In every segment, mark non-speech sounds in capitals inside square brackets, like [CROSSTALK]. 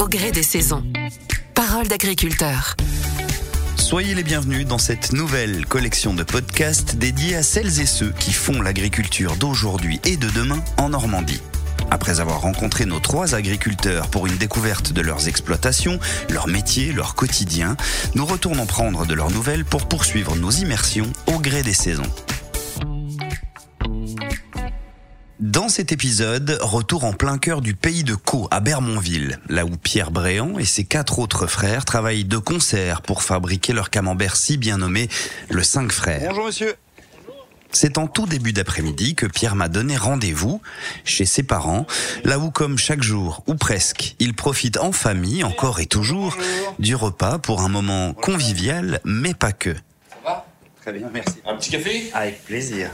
au gré des saisons. Parole d'agriculteur. Soyez les bienvenus dans cette nouvelle collection de podcasts dédiée à celles et ceux qui font l'agriculture d'aujourd'hui et de demain en Normandie. Après avoir rencontré nos trois agriculteurs pour une découverte de leurs exploitations, leur métier, leur quotidien, nous retournons prendre de leurs nouvelles pour poursuivre nos immersions au gré des saisons. Dans cet épisode, retour en plein cœur du pays de Caux, à Bermonville, là où Pierre Bréant et ses quatre autres frères travaillent de concert pour fabriquer leur camembert si bien nommé le 5 frères. Bonjour monsieur. C'est en tout début d'après-midi que Pierre m'a donné rendez-vous chez ses parents, là où comme chaque jour, ou presque, il profite en famille, encore et toujours, du repas pour un moment convivial, mais pas que. Ça va? Très bien, merci. Un petit café? Avec plaisir.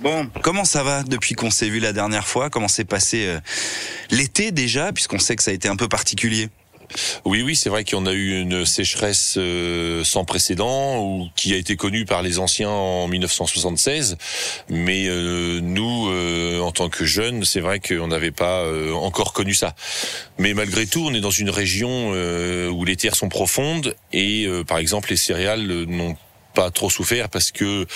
Bon, comment ça va depuis qu'on s'est vu la dernière fois? Comment s'est passé euh, l'été déjà, puisqu'on sait que ça a été un peu particulier? Oui, oui, c'est vrai qu'on a eu une sécheresse euh, sans précédent, ou qui a été connue par les anciens en 1976. Mais euh, nous, en tant que jeunes, c'est vrai qu'on n'avait pas encore connu ça. Mais malgré tout, on est dans une région où les terres sont profondes et, par exemple, les céréales n'ont pas trop souffert parce que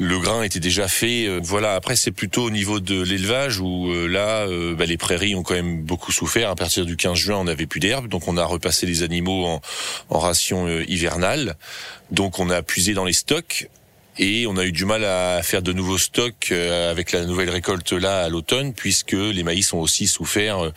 le grain était déjà fait. Voilà. Après, c'est plutôt au niveau de l'élevage où euh, là, euh, bah, les prairies ont quand même beaucoup souffert. À partir du 15 juin, on n'avait plus d'herbe, donc on a repassé les animaux en, en ration euh, hivernale. Donc on a puisé dans les stocks. Et on a eu du mal à faire de nouveaux stocks euh, avec la nouvelle récolte là à l'automne, puisque les maïs ont aussi souffert euh,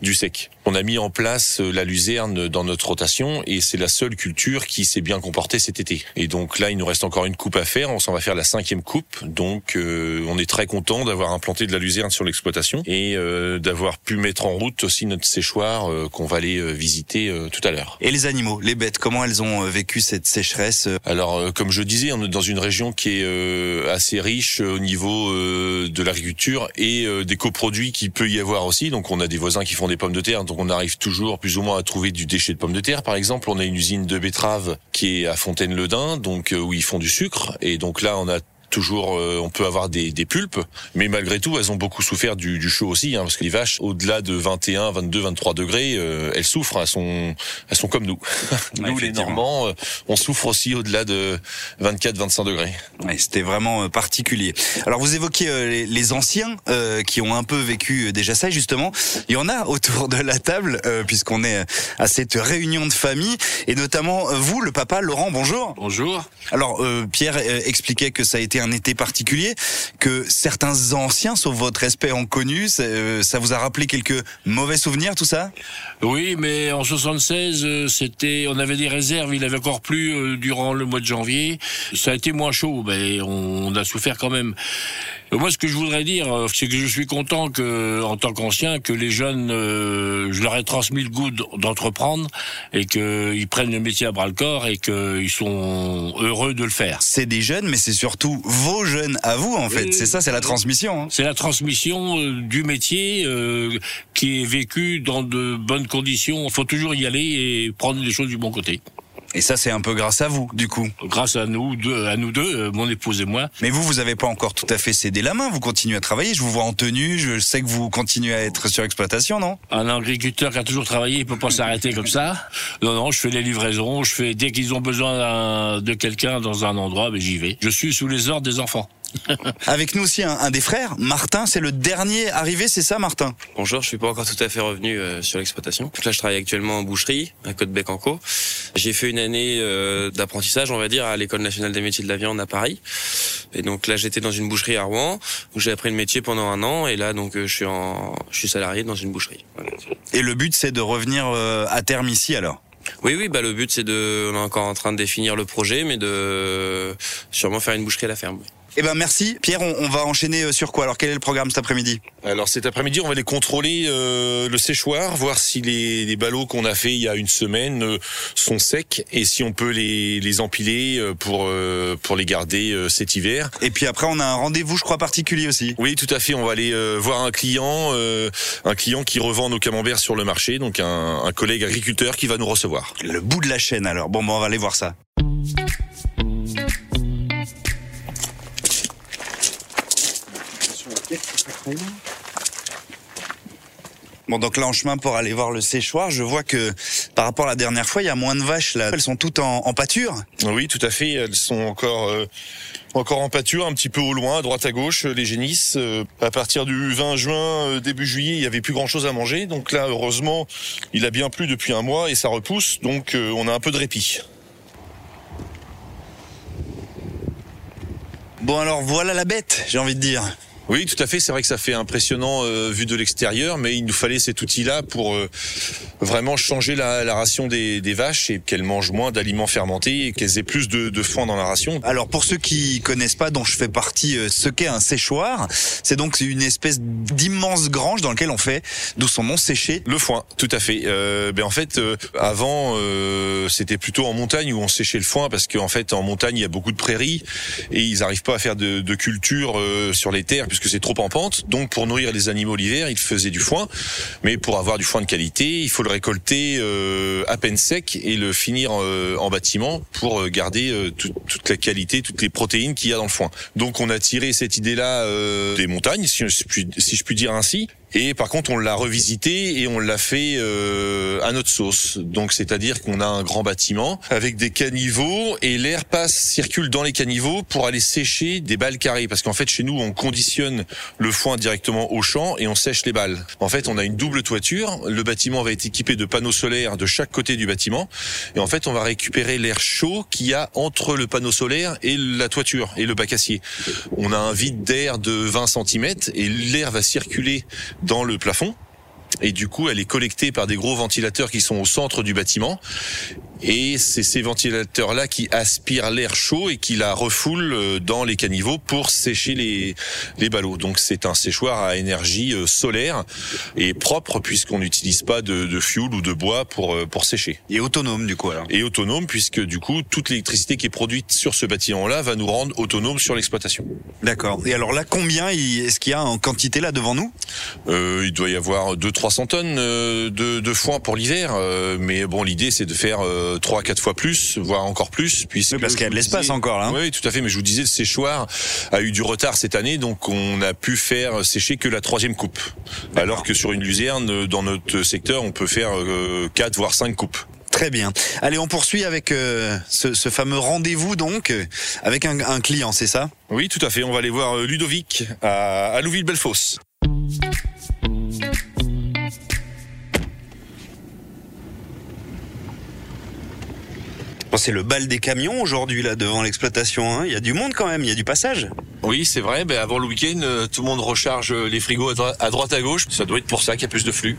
du sec. On a mis en place euh, la luzerne dans notre rotation et c'est la seule culture qui s'est bien comportée cet été. Et donc là, il nous reste encore une coupe à faire. On s'en va faire la cinquième coupe. Donc euh, on est très content d'avoir implanté de la luzerne sur l'exploitation et euh, d'avoir pu mettre en route aussi notre séchoir euh, qu'on va aller visiter tout à l'heure. Et les animaux, les bêtes, comment elles ont vécu cette sécheresse? Alors, comme je disais, on est dans une région qui est euh, assez riche euh, au niveau euh, de l'agriculture et des coproduits qui peut y avoir aussi. Donc, on a des voisins qui font des pommes de terre, donc on arrive toujours plus ou moins à trouver du déchet de pommes de terre. Par exemple, on a une usine de betteraves qui est à Fontaine-le-Dain, donc où ils font du sucre. Et donc là, on a toujours, euh, on peut avoir des, des pulpes, mais malgré tout, elles ont beaucoup souffert du, du chaud aussi, hein, parce que les vaches, au-delà de 21, 22, 23 degrés, euh, elles souffrent, elles sont, elles sont comme nous. [LAUGHS] nous, les. Normands, euh, on souffre aussi au-delà de 24, 25 degrés. Ouais, C'était vraiment euh, particulier. Alors vous évoquiez euh, les, les anciens euh, qui ont un peu vécu déjà ça. Justement, il y en a autour de la table euh, puisqu'on est à cette réunion de famille et notamment euh, vous, le papa Laurent. Bonjour. Bonjour. Alors euh, Pierre euh, expliquait que ça a été un été particulier, que certains anciens, sauf votre respect, ont connu. Ça, euh, ça vous a rappelé quelques mauvais souvenirs, tout ça? Oui, mais en 76, euh, c'était, on avait des réserves. Il avait encore plu euh, durant le mois de janvier. Ça a été moins chaud, mais on a souffert quand même. Euh, Moi, ce que je voudrais dire, euh, c'est que je suis content que, en tant qu'ancien, que les jeunes, euh, je leur ai transmis le goût d'entreprendre et qu'ils prennent le métier à bras le corps et qu'ils sont heureux de le faire. C'est des jeunes, mais c'est surtout vos jeunes à vous, en fait. C'est ça, c'est la transmission. hein. C'est la transmission euh, du métier euh, qui est vécu dans de bonnes conditions. Il faut toujours y aller et prendre les choses du bon côté. Et ça, c'est un peu grâce à vous, du coup. Grâce à nous deux, à nous deux, euh, mon épouse et moi. Mais vous, vous avez pas encore tout à fait cédé la main. Vous continuez à travailler. Je vous vois en tenue. Je sais que vous continuez à être sur exploitation, non? Un agriculteur qui a toujours travaillé, il peut pas s'arrêter comme ça. Non, non, je fais les livraisons. Je fais dès qu'ils ont besoin de quelqu'un dans un endroit, ben j'y vais. Je suis sous les ordres des enfants. [LAUGHS] Avec nous aussi un, un des frères, Martin. C'est le dernier arrivé, c'est ça, Martin? Bonjour, je suis pas encore tout à fait revenu euh, sur l'exploitation. Là, je travaille actuellement en boucherie à Côte-Bec-en-Caux. J'ai fait une année euh, d'apprentissage, on va dire, à l'école nationale des métiers de la viande à Paris. Et donc là, j'étais dans une boucherie à Rouen où j'ai appris le métier pendant un an. Et là, donc, euh, je suis en, je suis salarié dans une boucherie. Voilà. Et le but, c'est de revenir euh, à terme ici, alors? Oui, oui, bah le but c'est de, on est encore en train de définir le projet, mais de sûrement faire une boucherie à la ferme. oui. Eh ben merci, Pierre. On, on va enchaîner euh, sur quoi? Alors, quel est le programme cet après-midi? Alors cet après-midi, on va aller contrôler euh, le séchoir, voir si les, les ballots qu'on a fait il y a une semaine euh, sont secs et si on peut les, les empiler pour euh, pour les garder cet hiver. Et puis après, on a un rendez-vous, je crois, particulier aussi. Oui, tout à fait. On va aller voir un client, un client qui revend nos camemberts sur le marché, donc un, un collègue agriculteur qui va nous recevoir. Le bout de la chaîne, alors. Bon, bon, on va aller voir ça. Bon, donc là en chemin pour aller voir le séchoir, je vois que par rapport à la dernière fois, il y a moins de vaches là. Elles sont toutes en, en pâture. Oui, tout à fait. Elles sont encore euh, encore en pâture, un petit peu au loin, à droite à gauche, euh, les génisses. Euh, à partir du 20 juin, euh, début juillet, il y avait plus grand chose à manger. Donc là, heureusement, il a bien plu depuis un mois et ça repousse. Donc on a un peu de répit. Bon alors voilà la bête, j'ai envie de dire. Oui, tout à fait. C'est vrai que ça fait impressionnant euh, vu de l'extérieur, mais il nous fallait cet outil-là pour euh, vraiment changer la, la ration des, des vaches et qu'elles mangent moins d'aliments fermentés et qu'elles aient plus de, de foin dans la ration. Alors pour ceux qui connaissent pas, dont je fais partie, euh, ce qu'est un séchoir, c'est donc une espèce d'immense grange dans laquelle on fait, d'où son nom, sécher. Le foin, tout à fait. Euh, ben en fait, euh, avant, euh, c'était plutôt en montagne où on séchait le foin parce qu'en fait, en montagne, il y a beaucoup de prairies et ils n'arrivent pas à faire de, de culture euh, sur les terres puisque c'est trop en pente. Donc, pour nourrir les animaux l'hiver, ils faisaient du foin. Mais pour avoir du foin de qualité, il faut le récolter euh, à peine sec et le finir euh, en bâtiment pour euh, garder tout- toute la qualité, toutes les protéines qu'il y a dans le foin. Donc, on a tiré cette idée-là des montagnes, si si je puis dire ainsi. Et par contre, on l'a revisité et on l'a fait euh, à notre sauce. Donc, c'est-à-dire qu'on a un grand bâtiment avec des caniveaux et l'air passe, circule dans les caniveaux pour aller sécher des balles carrées. Parce qu'en fait, chez nous, on conditionne le foin directement au champ et on sèche les balles. En fait, on a une double toiture. Le bâtiment va être équipé de panneaux solaires de chaque côté du bâtiment. Et en fait, on va récupérer l'air chaud qu'il y a entre le panneau solaire et la toiture et le bac acier. On a un vide d'air de 20 cm et l'air va circuler dans le plafond. Et du coup, elle est collectée par des gros ventilateurs qui sont au centre du bâtiment. Et c'est ces ventilateurs-là qui aspirent l'air chaud et qui la refoulent euh, dans les caniveaux pour sécher les, les ballots. Donc c'est un séchoir à énergie euh, solaire et propre puisqu'on n'utilise pas de, de fioul ou de bois pour, euh, pour sécher. Et autonome du coup alors. Et autonome puisque du coup, toute l'électricité qui est produite sur ce bâtiment-là va nous rendre autonomes sur l'exploitation. D'accord. Et alors là, combien est-ce qu'il y a en quantité là devant nous? Euh, il doit y avoir 200-300 tonnes de, de foin pour l'hiver, mais bon, l'idée c'est de faire euh, 3 4 fois plus, voire encore plus, puisque Oui, parce qu'il y a de l'espace encore, là, hein. Oui, tout à fait. Mais je vous disais, le séchoir a eu du retard cette année, donc on a pu faire sécher que la troisième coupe, alors que sur une luzerne, euh, dans notre secteur, on peut faire euh, 4 voire 5 coupes. Très bien. Allez, on poursuit avec euh, ce, ce fameux rendez-vous donc euh, avec un, un client, c'est ça? Oui, tout à fait. On va aller voir euh, Ludovic à, à Louville-Bellefosse. C'est le bal des camions aujourd'hui là devant l'exploitation. hein. Il y a du monde quand même, il y a du passage. Oui, c'est vrai. Ben avant le week-end, euh, tout le monde recharge euh, les frigos à, dro- à droite à gauche. Ça doit être pour ça qu'il y a plus de flux.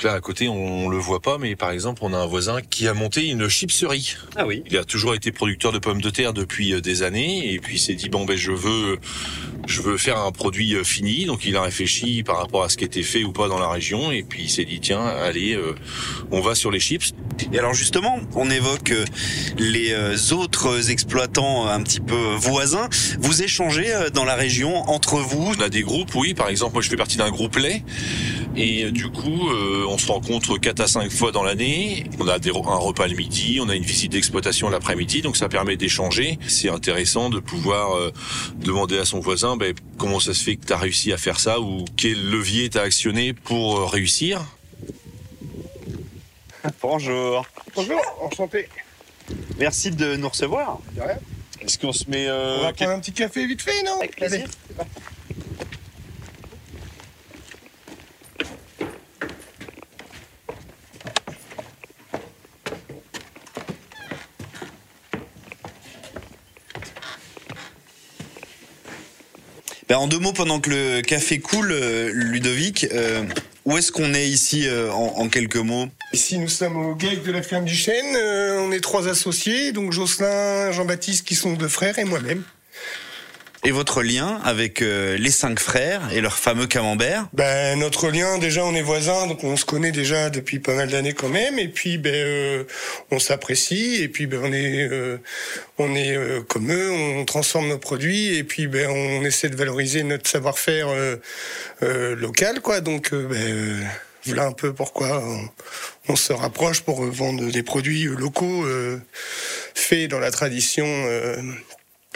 Donc là, à côté, on, le voit pas, mais par exemple, on a un voisin qui a monté une chipserie. Ah oui. Il a toujours été producteur de pommes de terre depuis euh, des années, et puis il s'est dit bon ben je veux, je veux faire un produit euh, fini. Donc il a réfléchi par rapport à ce qui était fait ou pas dans la région, et puis il s'est dit tiens, allez, euh, on va sur les chips. Et alors justement, on évoque euh, les autres exploitants un petit peu voisins. Vous échangez dans la région entre vous? On a des groupes, oui. Par exemple, moi, je fais partie d'un groupe lait. Et euh, du coup, euh, on se rencontre quatre à cinq fois dans l'année. On a des, un repas le midi, on a une visite d'exploitation l'après-midi. Donc, ça permet d'échanger. C'est intéressant de pouvoir euh, demander à son voisin ben, comment ça se fait que tu as réussi à faire ça ou quel levier tu as actionné pour euh, réussir. [LAUGHS] Bonjour. Bonjour, enchanté. Merci de nous recevoir. De rien. Est-ce qu'on se met... euh, On va prendre un petit café vite fait, non Avec plaisir. Allez. Ben, en deux mots, pendant que le café coule, euh, Ludovic, euh, où est-ce qu'on est ici euh, en, quelques mots? Ici, nous sommes au GAEC de la ferme du Chêne. On est trois associés, donc Jocelyn, Jean-Baptiste qui sont deux frères et moi-même. Et votre lien avec euh, les cinq frères et leur fameux camembert Ben, notre lien, déjà, on est voisins, donc on se connaît déjà depuis pas mal d'années quand même. Et puis, ben, euh, on s'apprécie. Et puis, ben, on est, euh, on est euh, comme eux, on transforme nos produits. Et puis, ben, on essaie de valoriser notre savoir-faire euh, euh, local, quoi. Donc, ben, voilà un peu pourquoi on, on se rapproche pour vendre des produits locaux faits dans la tradition.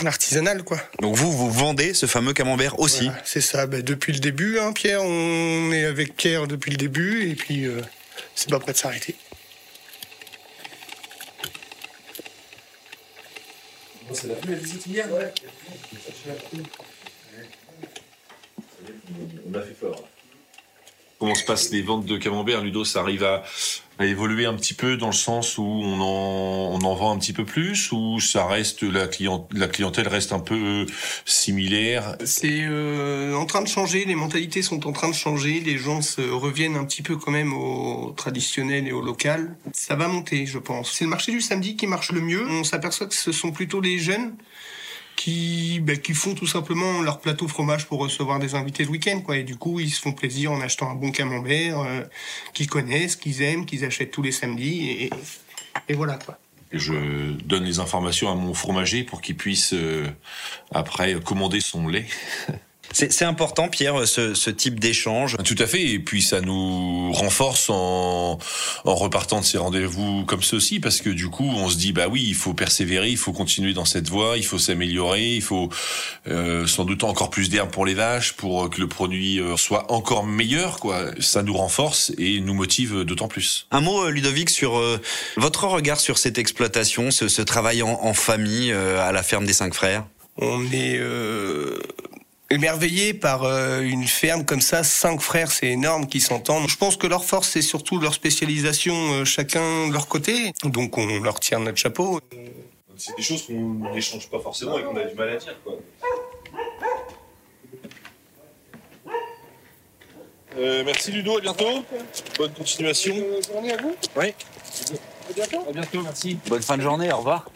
Euh, Artisanal, quoi. Donc vous, vous vendez ce fameux camembert aussi Voilà, c'est ça. Ben, depuis le début, hein, Pierre, on est avec Pierre depuis le début, et puis euh, c'est pas prêt de s'arrêter. Comment se passent les ventes de camembert Ludo, ça arrive à, évoluer un petit peu dans le sens où on en, vend un petit peu plus ou ça reste la, client, la clientèle reste un peu similaire? C'est euh, en train de changer, les mentalités sont en train de changer, les gens se reviennent un petit peu quand même au traditionnel et au local. Ça va monter, je pense. C'est le marché du samedi qui marche le mieux. On s'aperçoit que ce sont plutôt les jeunes qui, ben, qui font tout simplement leur plateau fromage pour recevoir des invités le week-end, quoi. Et du coup, ils se font plaisir en achetant un bon camembert euh, qu'ils connaissent, qu'ils aiment, qu'ils achètent tous les samedis, et, et voilà, quoi. Je donne les informations à mon fromager pour qu'il puisse euh, après commander son lait. [LAUGHS] C'est c'est important, Pierre, ce, ce type d'échange? Tout à fait, et puis ça nous renforce en, en repartant de ces rendez-vous comme ceci, parce que du coup, on se dit, bah oui, il faut persévérer, il faut continuer dans cette voie, il faut s'améliorer, il faut euh, sans doute encore plus d'herbe pour les vaches, pour que le produit euh, soit encore meilleur, quoi. Ça nous renforce et nous motive d'autant plus. Un mot, euh, Ludovic, sur euh, votre regard sur cette exploitation, ce, ce travail en, en famille euh, à la ferme des cinq frères? On est euh, émerveillé par euh, une ferme comme ça, cinq frères, c'est énorme, qui s'entendent. Je pense que leur force, c'est surtout leur spécialisation, euh, chacun de leur côté. Donc on leur tire notre chapeau. C'est des choses qu'on n'échange pas forcément et qu'on a du mal à dire, quoi. Euh, merci Ludo, à bientôt. Bonne continuation. journée à vous. Oui. À bientôt. À bientôt, merci. Bonne fin de journée, au revoir.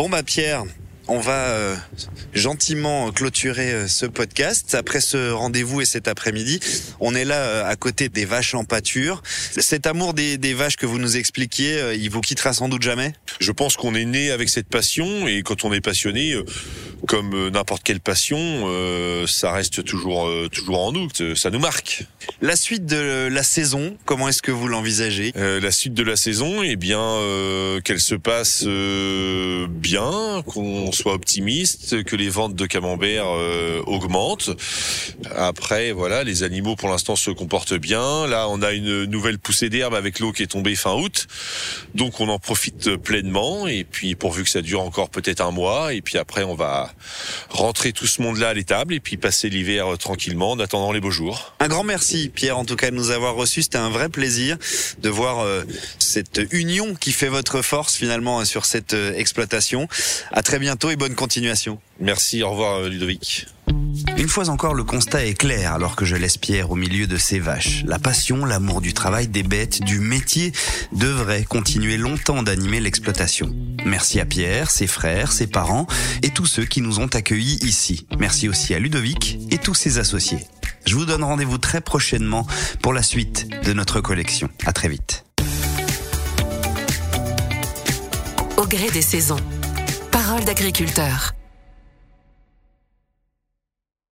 Bon bah Pierre, on va euh, gentiment clôturer euh, ce podcast. Après ce rendez-vous et cet après-midi, on est là euh, à côté des vaches en pâture. Cet amour des, vaches que vous nous expliquiez, il vous quittera sans doute jamais? Je pense qu'on est né avec cette passion et quand on est passionné, comme euh, n'importe quelle passion, euh, ça reste toujours euh, toujours en nous. Ça nous marque. La suite de la saison, comment est-ce que vous l'envisagez? Euh, la suite de la saison, eh bien, euh, qu'elle se passe euh, bien, qu'on soit optimiste, que les ventes de camembert euh, augmentent. Après, voilà, les animaux pour l'instant se comportent bien. Là, on a une nouvelle poussée d'herbe avec l'eau qui est tombée fin août, donc on en profite pleinement. Et puis, pourvu que ça dure encore peut-être un mois, et puis après, on va rentrer tout ce monde-là à l'étable et puis passer l'hiver euh, tranquillement en attendant les beaux jours. Un grand merci Pierre en tout cas de nous avoir reçus. C'était un vrai plaisir de voir euh, cette union qui fait votre force finalement euh, sur cette euh, exploitation. À très bientôt et bonne continuation. Merci, au revoir Ludovic. Une fois encore, le constat est clair alors que je laisse Pierre au milieu de ces vaches. La passion, l'amour du travail, des bêtes, du métier devrait continuer longtemps d'animer l'exploitation. Merci à Pierre, ses frères, ses parents et tous ceux qui nous ont accueillis ici. Merci aussi à Ludovic et tous ses associés. Je vous donne rendez-vous très prochainement pour la suite de notre collection. À très vite. Au gré des saisons. Parole d'agriculteur.